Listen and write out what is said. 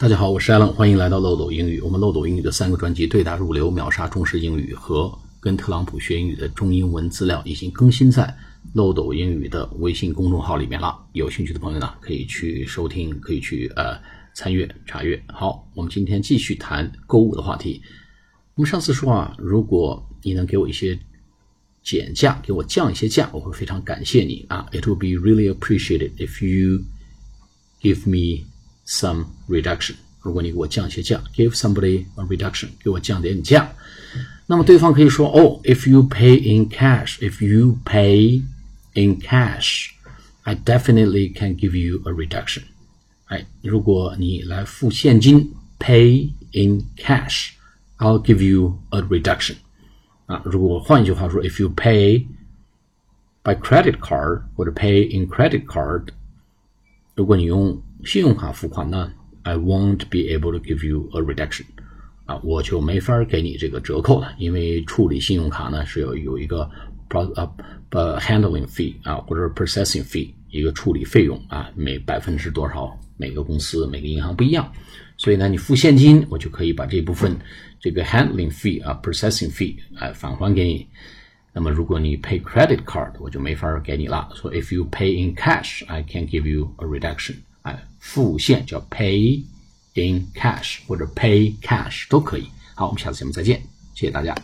大家好，我是 Allen，欢迎来到漏斗英语。我们漏斗英语的三个专辑《对答如流》、秒杀中式英语和跟特朗普学英语的中英文资料已经更新在漏斗英语的微信公众号里面了。有兴趣的朋友呢，可以去收听，可以去呃参阅查阅。好，我们今天继续谈购物的话题。我们上次说啊，如果你能给我一些减价，给我降一些价，我会非常感谢你啊。It would be really appreciated if you give me some reduction。如果你给我降一些价，give somebody a reduction，给我降点价。那么对方可以说，哦，if you pay in cash，if you pay in cash，I definitely can give you a reduction。哎，如果你来付现金，pay in cash，I'll give you a reduction。啊，如果换一句话说，if you pay by credit card 或者 pay in credit card， 如果你用信用卡付款呢，I won't be able to give you a reduction，啊，我就没法给你这个折扣了，因为处理信用卡呢是有有一个 pro 呃呃 handling fee 啊或者 processing fee 一个处理费用啊，每百分之多少，每个公司每个银行不一样，所以呢，你付现金，我就可以把这部分这个 handling fee 啊 processing fee 哎返还给你。那么如果你 pay credit card，我就没法给你了。说 if you pay in cash，I can give you a reduction。哎，付现叫 pay in cash 或者 pay cash 都可以。好，我们下次节目再见，谢谢大家。